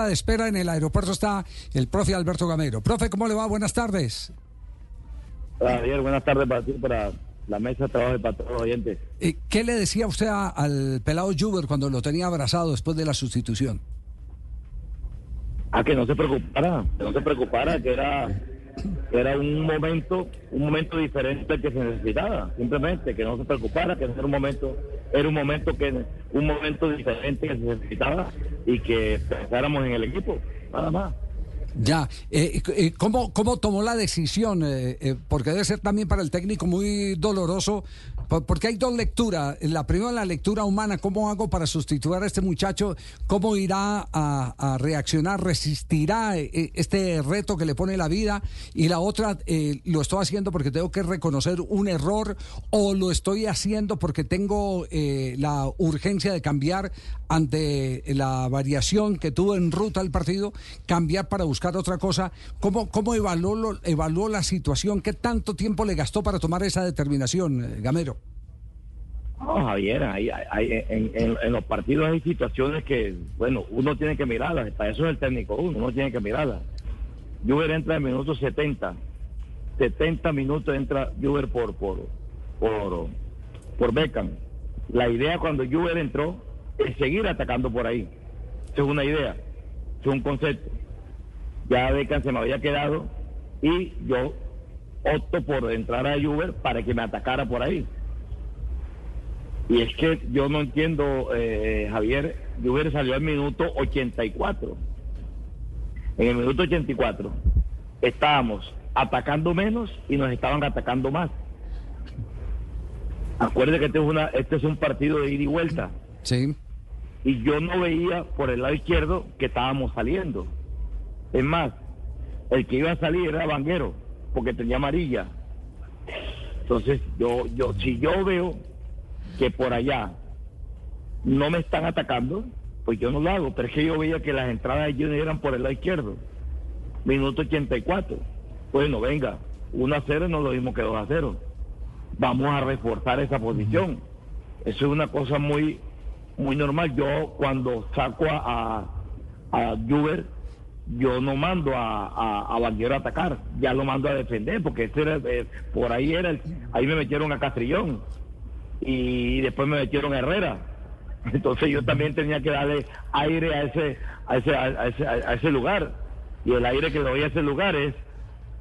sala de espera en el aeropuerto está el profe Alberto Gamero. Profe, ¿cómo le va? Buenas tardes. Javier, buenas tardes para ti, para la mesa de trabajo y para todos los oyentes. Eh, ¿Qué le decía usted a- al pelado Juber cuando lo tenía abrazado después de la sustitución? A que no se preocupara, que no se preocupara, que era, era un momento, un momento diferente que se necesitaba, simplemente, que no se preocupara, que era un momento, era un momento que, un momento diferente que se necesitaba y que pensáramos en el equipo, nada más. Ya, eh, ¿cómo, ¿cómo tomó la decisión? Eh, eh, porque debe ser también para el técnico muy doloroso, porque hay dos lecturas. La primera, la lectura humana, ¿cómo hago para sustituir a este muchacho? ¿Cómo irá a, reaccionar? ¿Resistirá eh, eh, este reto que le pone la vida? Y la otra, eh, ¿lo estoy haciendo porque tengo que reconocer un error o lo estoy haciendo porque tengo eh, la urgencia de cambiar ante la variación que tuvo en ruta el partido, cambiar para buscar otra cosa. ¿Cómo, cómo evaluó, evaluó la situación? ¿Qué tanto tiempo le gastó para tomar esa determinación, eh, Gamero? No, Javier, hay, hay- en, en- en los partidos hay situaciones que, bueno, uno tiene que mirarlas, para eso es el técnico uno, uno tiene que mirarlas. Juber entra en minuto 70, 70 minutos entra Juber por, por, por, por Beckham. La idea cuando Juber entró es seguir atacando por ahí. Es una idea, es un concepto. Ya Beckham se me había quedado y yo opto por entrar a Juber para que me atacara por ahí. Y es que yo no entiendo, eh, Javier, Juber salió al minuto 84. En el minuto 84 estábamos atacando menos y nos estaban atacando más. Acuérdate que este es, una, este es un partido de ida y vuelta. Sí. Y yo no veía por el lado izquierdo que estábamos saliendo. Es más, el que iba a salir era Vanguero, porque tenía amarilla. Entonces, yo, yo, si yo veo que por allá no me están atacando, pues yo no lo hago. Pero es que yo veía que las entradas de Junior eran por el lado izquierdo. Minuto 84. Bueno, venga, 1 a 0 no lo mismo que 2 a 0. Vamos a reforzar esa posición. Eso es una cosa muy, muy normal. Yo cuando saco a, a, a Juber, yo no mando a, a, a a atacar, ya lo mando a defender, porque ese era, eh, por ahí era, el- ahí me metieron a Castrillón y después me metieron a Herrera. Entonces yo también tenía que darle aire a ese, a ese, a ese, a ese lugar. Y el aire que le doy a ese lugar es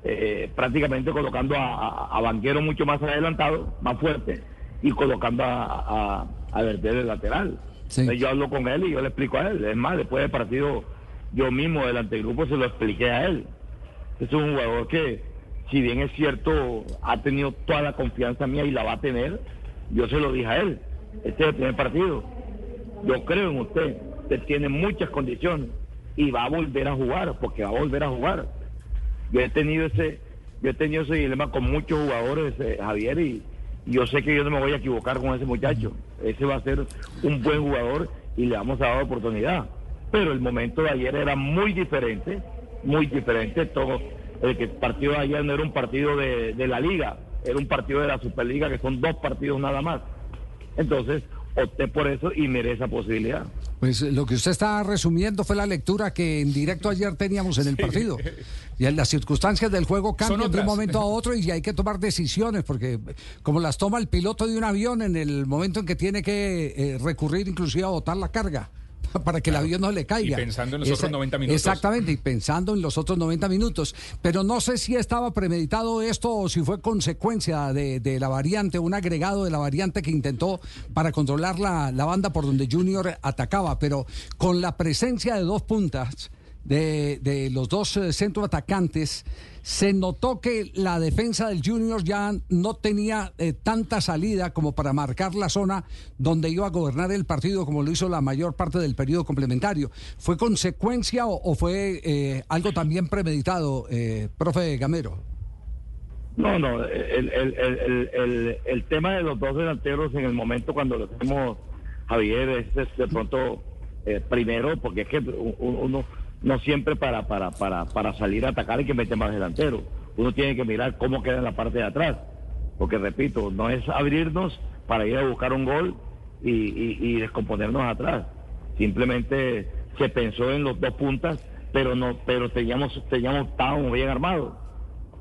eh, prácticamente colocando a, Banquero mucho más adelantado, más fuerte, y colocando a, a, Verter de lateral. Sí. Entonces yo hablo con él y yo le explico a él. Es más, después del partido, yo mismo delante del grupo se lo expliqué a él. Es un jugador que, si bien es cierto, ha tenido toda la confianza mía y la va a tener, yo se lo dije a él. Este es el primer partido. Yo creo en usted. Usted tiene muchas condiciones y va a volver a jugar, porque va a volver a jugar. Yo he tenido ese, yo he tenido ese dilema con muchos jugadores, eh, Javier, y, yo sé que yo no me voy a equivocar con ese muchacho. Ese va a ser un buen jugador y le vamos a dar oportunidad. Pero el momento de ayer era muy diferente, muy diferente. Todo, el que partido de ayer no era un partido de la liga, era un partido de la Superliga, que son dos partidos nada más. Entonces, opté por eso y miré esa posibilidad. Pues lo que usted está resumiendo fue la lectura que en directo ayer teníamos en el partido. Y en las circunstancias del juego cambian de un momento a otro y hay que tomar decisiones, porque como las toma el piloto de un avión en el momento en que tiene que eh, recurrir inclusive a botar la carga para que el avión no le caiga. Y pensando en los otros 90 minutos. Exactamente, y pensando en los otros 90 minutos. Pero no sé si estaba premeditado esto o si fue consecuencia de, de la variante, un agregado de la variante que intentó para controlar la, la banda por donde Junior atacaba. Pero con la presencia de dos puntas de, de los dos eh, centro atacantes, se notó que la defensa del Junior ya no tenía eh, tanta salida como para marcar la zona donde iba a gobernar el partido como lo hizo la mayor parte del periodo complementario. ¿Fue consecuencia o, fue eh, algo también premeditado, eh, profe Gamero? No, no, el, el, el, el, tema de los dos delanteros en el momento cuando lo hacemos Javier es, de pronto eh, primero, porque es que uno no siempre para, para, para, para salir a atacar hay que meter más delantero. Uno tiene que mirar cómo queda en la parte de atrás. Porque repito, no es abrirnos para ir a buscar un gol y, y, y descomponernos atrás. Simplemente se pensó en los dos puntas, pero no, pero teníamos, teníamos, estábamos bien armados,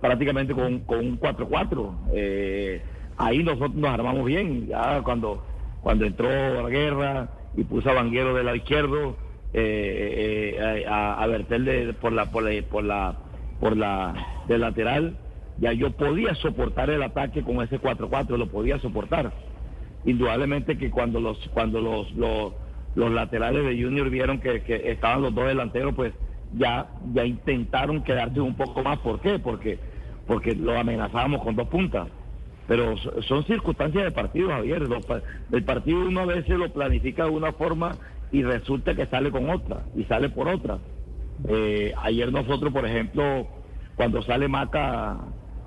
prácticamente con, con un 4-4. Eh, ahí nosotros nos armamos bien, ya cuando, cuando entró la guerra y puso a Vanguero del lado izquierdo, eh, eh, a, a Bertel por la, por la, por la, por la, de lateral, ya yo podía soportar el ataque con ese 4-4, lo podía soportar. Indudablemente que cuando los, cuando los, los, los laterales de Junior vieron que, que, estaban los dos delanteros, pues ya, ya intentaron quedarse un poco más. ¿Por qué? Porque, porque lo amenazábamos con dos puntas. Pero son circunstancias de partido, Javier. El partido uno a veces lo planifica de una forma y resulta que sale con otra y sale por otra. Eh, ayer nosotros, por ejemplo, cuando sale Maca,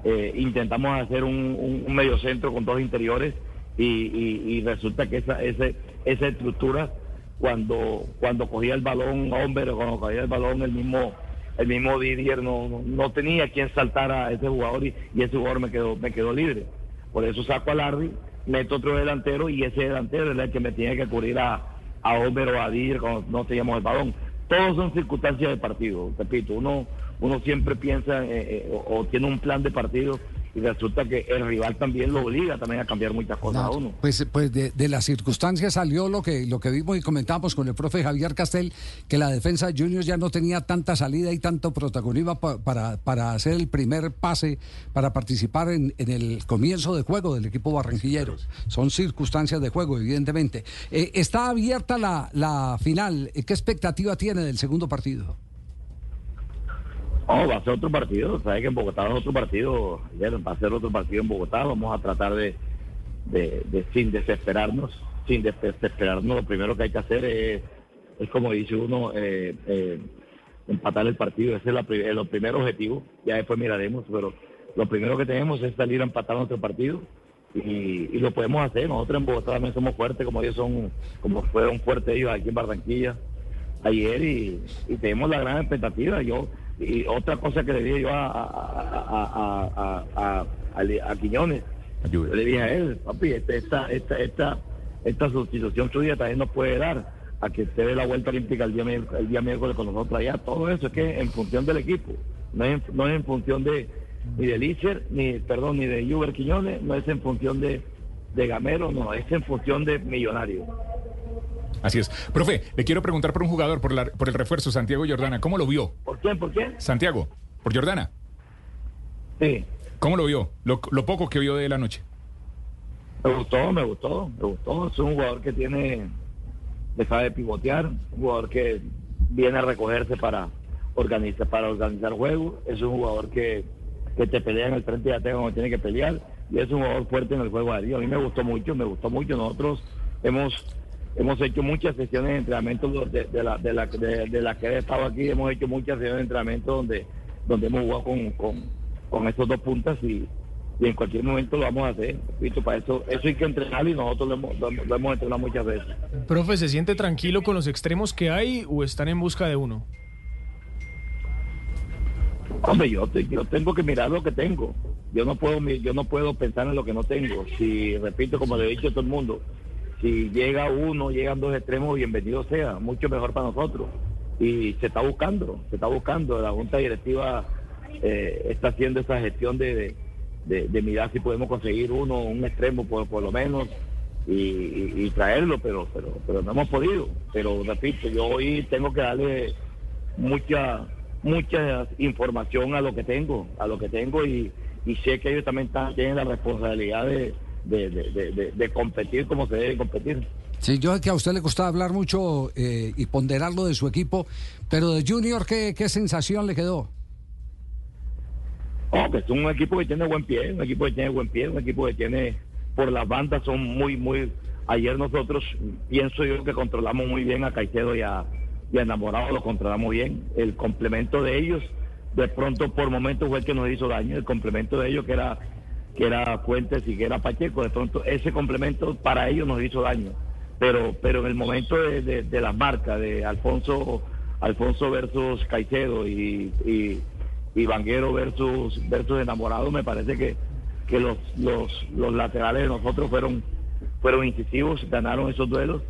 eh, intentamos hacer un, un, medio centro con dos interiores y, resulta que esa, ese, esa estructura, cuando, cuando cogía el balón hombre, cuando cogía el balón el mismo el mismo Didier no, no, tenía quien saltar a ese jugador y, y, ese jugador me quedó, me quedó libre. Por eso saco a Larry, meto otro delantero y ese delantero es el que me tiene que cubrir a, a Homer o a Dir cuando no teníamos el balón. Todos son circunstancias de partido, repito, uno, uno siempre piensa eh, eh, o, tiene un plan de partido y resulta que el rival también lo obliga también a cambiar muchas cosas no, a uno. Pues, pues de, de, las circunstancias salió lo que, lo que vimos y comentamos con el profe Javier Castel, que la defensa de Juniors ya no tenía tanta salida y tanto protagonismo pa, para, para hacer el primer pase, para participar en, en, el comienzo de juego del equipo barranquillero. Son circunstancias de juego, evidentemente. Eh, está abierta la, la final. ¿Qué expectativa tiene del segundo partido? No, va a ser otro partido. Sabes que en Bogotá es otro partido. Va a ser otro partido en Bogotá. Vamos a tratar de, de, sin desesperarnos. Sin desesperarnos, lo primero que hay que hacer es, es como dice uno, eh, eh, empatar el partido. Ese es la, el primer objetivo. Ya después miraremos, pero lo primero que tenemos es salir a empatar nuestro partido. Y, lo podemos hacer. Nosotros en Bogotá también somos fuertes, como ellos son, como fueron fuertes ellos aquí en Barranquilla ayer y tenemos la gran expectativa. Yo y otra cosa que le dije yo a, a, a, a Quiñones, yo le dije a él, papi, esta, esta, esta, esta sustitución suya también nos puede dar a que se dé la vuelta olímpica el día, el día miércoles con nosotros allá. Todo eso es que en función del equipo, no es, no es en función de ni de Lícer, ni, perdón, ni de Juber Quiñones, no es en función de, de Gamero, no, es en función de Millonario. Así es. Profe, le quiero preguntar por un jugador, por, la, por el refuerzo, Santiago Jordana. ¿Cómo lo vio? ¿Por quién? ¿Por quién? Santiago, por Jordana. Sí. ¿Cómo lo vio? Lo, lo, poco que vio de la noche. Me gustó, me gustó, me gustó. Es un jugador que tiene, le sabe pivotear, un jugador que viene a recogerse para organizar, para organizar juegos. Es un jugador que, que te pelea en el frente de ataque como tiene que pelear. Y es un jugador fuerte en el juego de Dios. A mí me gustó mucho, me gustó mucho. Nosotros hemos hemos hecho muchas sesiones de entrenamiento de, de la, de, la, de, de la que he estado aquí, hemos hecho muchas sesiones de entrenamiento donde, donde hemos jugado con, con, con estos dos puntas y, y, en cualquier momento lo vamos a hacer. ¿visto? Para eso, eso hay que entrenarlo y nosotros lo hemos, lo, lo hemos entrenado muchas veces. Profe, ¿se siente tranquilo con los extremos que hay o están en busca de uno? Hombre, yo, yo tengo que mirar lo que tengo. Yo no puedo yo no puedo pensar en lo que no tengo. Si repito como le he dicho a todo el mundo, si llega uno, llegan dos extremos, bienvenido sea, mucho mejor para nosotros. Y se está buscando, se está buscando. La Junta Directiva eh, está haciendo esa gestión de, de, mirar si podemos conseguir uno, un extremo por, por lo menos, y, traerlo, pero, pero, pero no hemos podido. Pero repito, yo hoy tengo que darle mucha, mucha información a lo que tengo, a lo que tengo, y, y sé que ellos también están, tienen la responsabilidad de de, de, de, de, competir como se debe competir. Sí, yo sé que a usted le gustaba hablar mucho eh, y ponderarlo de su equipo, pero de Junior, ¿qué, qué sensación le quedó? Oh, que es un equipo que tiene buen pie, un equipo que tiene buen pie, un equipo que tiene, por las bandas son muy, muy... Ayer nosotros, pienso yo que controlamos muy bien a Caicedo y a, y a Enamorado, lo controlamos bien. El complemento de ellos, de pronto por momentos fue el que nos hizo daño, el complemento de ellos que era que era Fuentes y que era Pacheco, de pronto ese complemento para ellos nos hizo daño. Pero, pero en el momento de, las marcas de Alfonso, Alfonso versus Caicedo y, y, y Vanguero versus, versus Enamorado, me parece que, que los, los, los laterales de nosotros fueron, fueron incisivos, ganaron esos duelos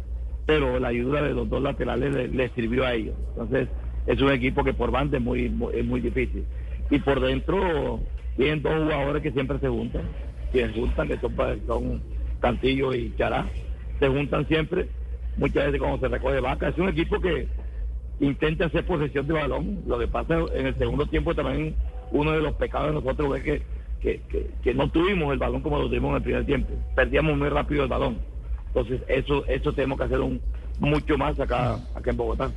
pero la ayuda de los dos laterales le, le sirvió a ellos. Entonces, es un equipo que por banda es muy- es muy difícil. Y por dentro tienen dos jugadores que siempre se juntan, que se juntan, que son, son Cantillo y Chará, se juntan siempre, muchas veces cuando se recoge vaca. Es un equipo que intenta hacer posesión de balón. Lo que pasa en el segundo tiempo también uno de los pecados de nosotros es que, que, que- que no tuvimos el balón como lo tuvimos en el primer tiempo. Perdíamos muy rápido el balón. Entonces eso eso tenemos que hacer un, mucho más acá, acá en Bogotá.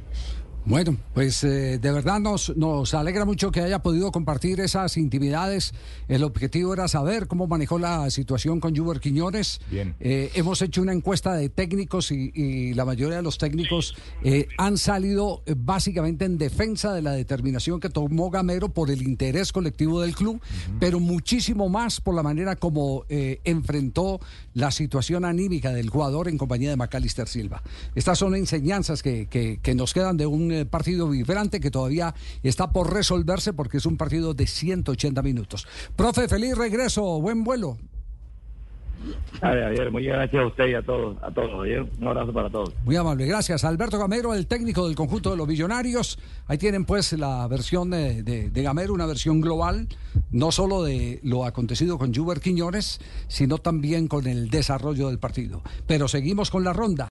Bueno, pues eh, de verdad nos, nos alegra mucho que haya podido compartir esas intimidades. El objetivo era saber cómo manejó la situación con Juber Quiñones. Bien. Eh, hemos hecho una encuesta de técnicos y, y la mayoría de los técnicos eh, han salido eh, básicamente en defensa de la determinación que tomó Gamero por el interés colectivo del club, pero muchísimo más por la manera como eh, enfrentó la situación anímica del jugador en compañía de Macalister Silva. Estas son enseñanzas que, que- que nos quedan de un eh, partido vibrante que todavía está por resolverse porque es un partido de 180 minutos. Profe, feliz regreso, buen vuelo. Javier, muchas gracias a usted y a todos, a todos. Javier. Un abrazo para todos. Muy amable, gracias. Alberto Gamero, el técnico del conjunto de los millonarios. Ahí tienen pues la versión de, de- de Gamero, una versión global, no solo de lo acontecido con Juber Quiñones, sino también con el desarrollo del partido. Pero seguimos con la ronda.